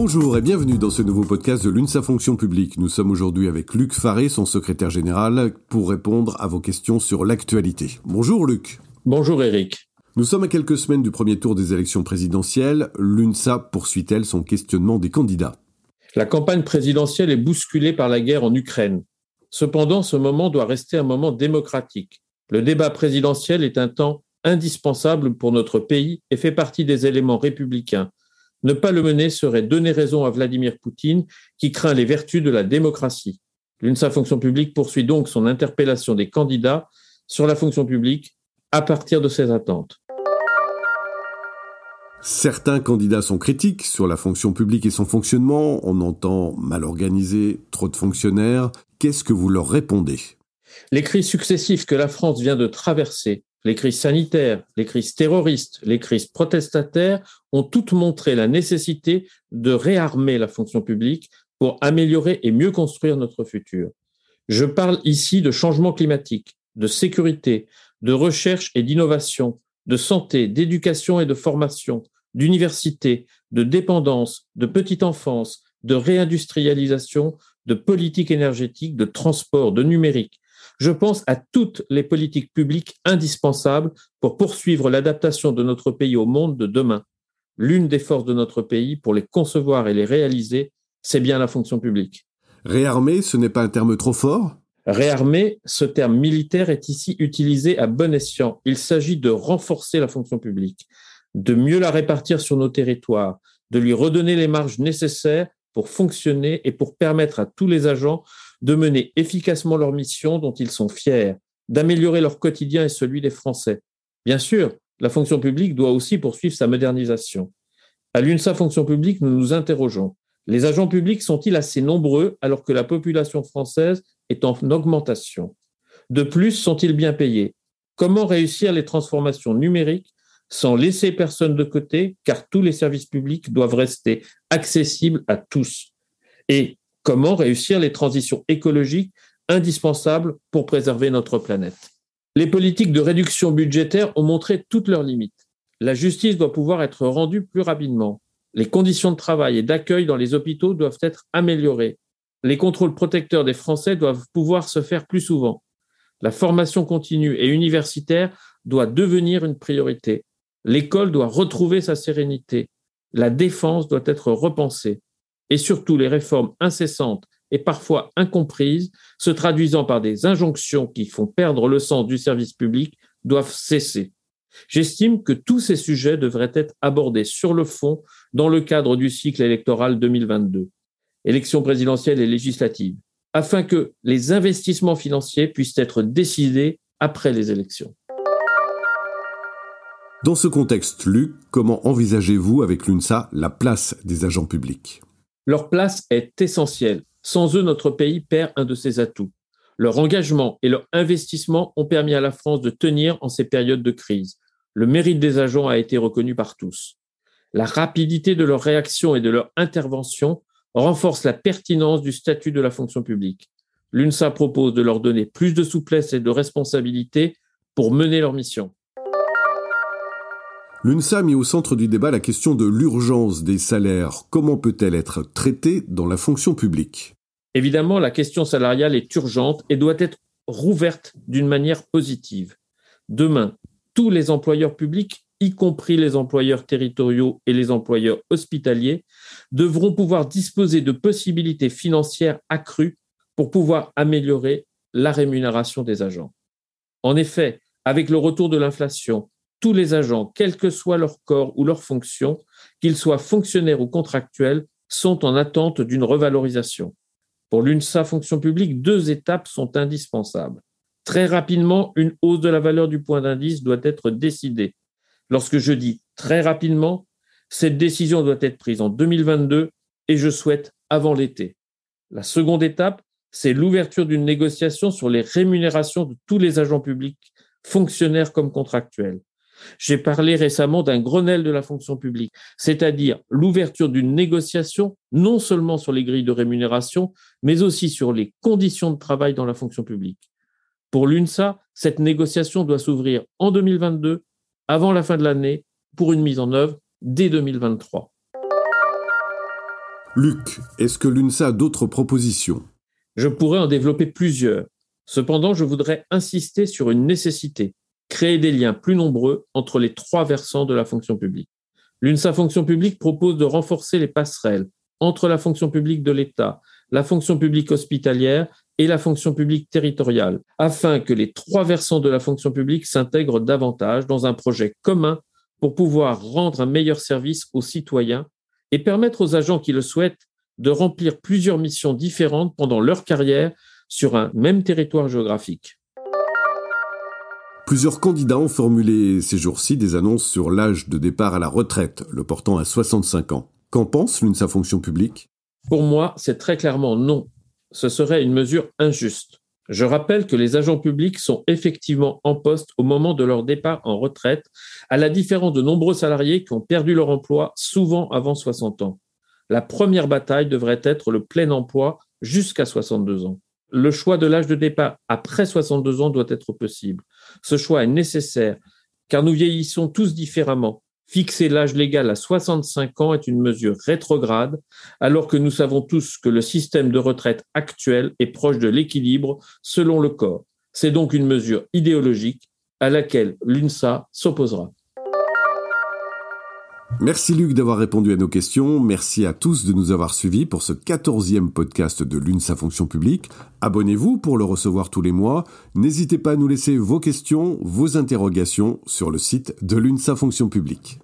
Bonjour et bienvenue dans ce nouveau podcast de l'UNSA Fonction publique. Nous sommes aujourd'hui avec Luc Faré, son secrétaire général, pour répondre à vos questions sur l'actualité. Bonjour Luc. Bonjour Eric. Nous sommes à quelques semaines du premier tour des élections présidentielles. L'UNSA poursuit-elle son questionnement des candidats? La campagne présidentielle est bousculée par la guerre en Ukraine. Cependant, ce moment doit rester un moment démocratique. Le débat présidentiel est un temps indispensable pour notre pays et fait partie des éléments républicains. Ne pas le mener serait donner raison à Vladimir Poutine, qui craint les vertus de la démocratie. L'UNSA Fonction publique poursuit donc son interpellation des candidats sur la fonction publique à partir de ses attentes. Certains candidats sont critiques sur la fonction publique et son fonctionnement. On entend mal organisé, trop de fonctionnaires. Qu'est-ce que vous leur répondez? Les crises successives que la France vient de traverser les crises sanitaires, les crises terroristes, les crises protestataires ont toutes montré la nécessité de réarmer la fonction publique pour améliorer et mieux construire notre futur. Je parle ici de changement climatique, de sécurité, de recherche et d'innovation, de santé, d'éducation et de formation, d'université, de dépendance, de petite enfance, de réindustrialisation, de politique énergétique, de transport, de numérique, je pense à toutes les politiques publiques indispensables pour poursuivre l'adaptation de notre pays au monde de demain. L'une des forces de notre pays pour les concevoir et les réaliser, c'est bien la fonction publique. Réarmer, ce n'est pas un terme trop fort? Réarmer, ce terme militaire est ici utilisé à bon escient. Il s'agit de renforcer la fonction publique, de mieux la répartir sur nos territoires, de lui redonner les marges nécessaires pour fonctionner et pour permettre à tous les agents de mener efficacement leur mission dont ils sont fiers, d'améliorer leur quotidien et celui des Français. Bien sûr, la fonction publique doit aussi poursuivre sa modernisation. À l'UNSA Fonction publique, nous nous interrogeons. Les agents publics sont-ils assez nombreux alors que la population française est en augmentation? De plus, sont-ils bien payés? Comment réussir les transformations numériques sans laisser personne de côté, car tous les services publics doivent rester accessibles à tous? Et comment réussir les transitions écologiques indispensables pour préserver notre planète. Les politiques de réduction budgétaire ont montré toutes leurs limites. La justice doit pouvoir être rendue plus rapidement. Les conditions de travail et d'accueil dans les hôpitaux doivent être améliorées. Les contrôles protecteurs des Français doivent pouvoir se faire plus souvent. La formation continue et universitaire doit devenir une priorité. L'école doit retrouver sa sérénité. La défense doit être repensée et surtout les réformes incessantes et parfois incomprises, se traduisant par des injonctions qui font perdre le sens du service public, doivent cesser. J'estime que tous ces sujets devraient être abordés sur le fond dans le cadre du cycle électoral 2022, élections présidentielles et législatives, afin que les investissements financiers puissent être décidés après les élections. Dans ce contexte, Luc, comment envisagez-vous avec l'UNSA la place des agents publics? Leur place est essentielle. Sans eux, notre pays perd un de ses atouts. Leur engagement et leur investissement ont permis à la France de tenir en ces périodes de crise. Le mérite des agents a été reconnu par tous. La rapidité de leur réaction et de leur intervention renforce la pertinence du statut de la fonction publique. L'UNSA propose de leur donner plus de souplesse et de responsabilité pour mener leur mission. L'UNSA a mis au centre du débat la question de l'urgence des salaires. Comment peut-elle être traitée dans la fonction publique? Évidemment, la question salariale est urgente et doit être rouverte d'une manière positive. Demain, tous les employeurs publics, y compris les employeurs territoriaux et les employeurs hospitaliers, devront pouvoir disposer de possibilités financières accrues pour pouvoir améliorer la rémunération des agents. En effet, avec le retour de l'inflation, tous les agents, quel que soit leur corps ou leur fonction, qu'ils soient fonctionnaires ou contractuels, sont en attente d'une revalorisation. Pour l'UNSA fonction publique, deux étapes sont indispensables. Très rapidement, une hausse de la valeur du point d'indice doit être décidée. Lorsque je dis très rapidement, cette décision doit être prise en 2022 et je souhaite avant l'été. La seconde étape, c'est l'ouverture d'une négociation sur les rémunérations de tous les agents publics, fonctionnaires comme contractuels. J'ai parlé récemment d'un Grenelle de la fonction publique, c'est-à-dire l'ouverture d'une négociation non seulement sur les grilles de rémunération, mais aussi sur les conditions de travail dans la fonction publique. Pour l'UNSA, cette négociation doit s'ouvrir en 2022, avant la fin de l'année, pour une mise en œuvre dès 2023. Luc, est-ce que l'UNSA a d'autres propositions? Je pourrais en développer plusieurs. Cependant, je voudrais insister sur une nécessité, créer des liens plus nombreux entre les trois versants de la fonction publique. L'UNSA Fonction publique propose de renforcer les passerelles entre la fonction publique de l'État, la fonction publique hospitalière et la fonction publique territoriale, afin que les trois versants de la fonction publique s'intègrent davantage dans un projet commun pour pouvoir rendre un meilleur service aux citoyens et permettre aux agents qui le souhaitent de remplir plusieurs missions différentes pendant leur carrière sur un même territoire géographique. Plusieurs candidats ont formulé ces jours-ci des annonces sur l'âge de départ à la retraite, le portant à 65 ans. Qu'en pense l'UNSA Fonction publique Pour moi, c'est très clairement non. Ce serait une mesure injuste. Je rappelle que les agents publics sont effectivement en poste au moment de leur départ en retraite, à la différence de nombreux salariés qui ont perdu leur emploi souvent avant 60 ans. La première bataille devrait être le plein emploi jusqu'à 62 ans. Le choix de l'âge de départ après 62 ans doit être possible. Ce choix est nécessaire car nous vieillissons tous différemment Fixer l'âge légal à 65 ans est une mesure rétrograde, alors que nous savons tous que le système de retraite actuel est proche de l'équilibre selon le corps. C'est donc une mesure idéologique à laquelle l'UNSA s'opposera. Merci Luc d'avoir répondu à nos questions. Merci à tous de nous avoir suivis pour ce quatorzième podcast de l'UNSA Fonction publique. Abonnez-vous pour le recevoir tous les mois. N'hésitez pas à nous laisser vos questions, vos interrogations sur le site de l'UNSA Fonction publique.